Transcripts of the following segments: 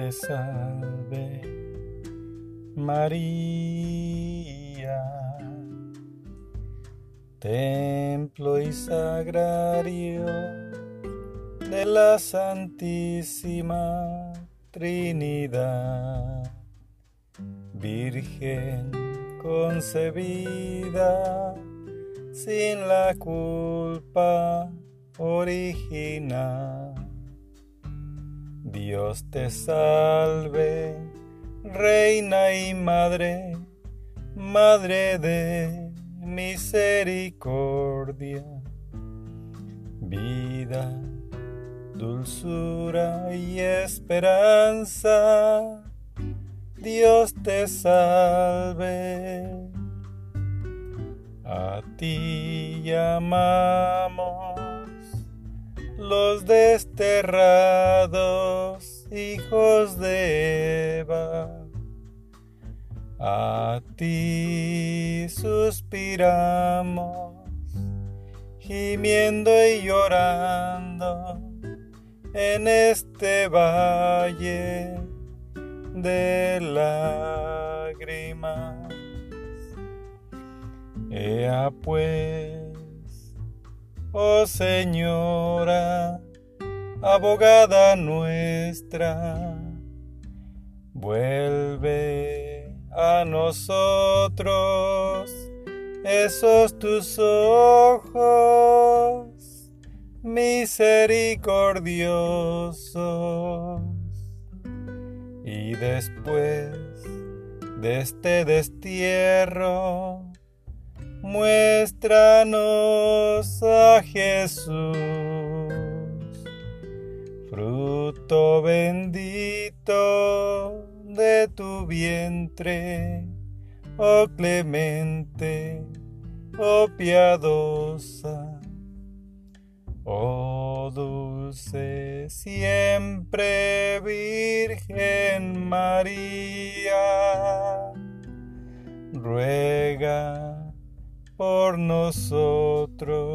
te salve, María, templo y sagrario de la Santísima Trinidad, Virgen concebida sin la culpa original. Dios te salve, Reina y Madre, Madre de misericordia, vida, dulzura y esperanza. Dios te salve. A ti llamamos los desterrados hijos de Eva. A ti suspiramos, gimiendo y llorando en este valle de lágrimas. Ea pues, oh Señora, abogada nuestra, vuelve a nosotros esos tus ojos misericordiosos. Y después de este destierro, muéstranos a Jesús, fruto bendito de tu vientre, oh clemente, oh piadosa. Oh dulce siempre Virgen María, ruega por nosotros,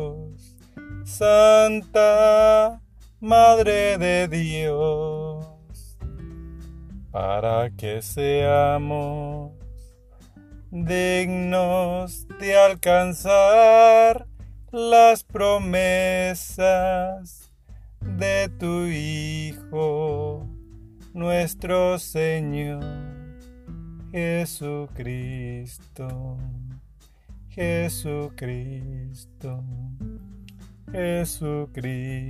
Santa Madre de Dios, para que seamos dignos de alcanzar las promesas de tu Hijo, nuestro Señor Jesucristo. Jesucristo, Jesucristo.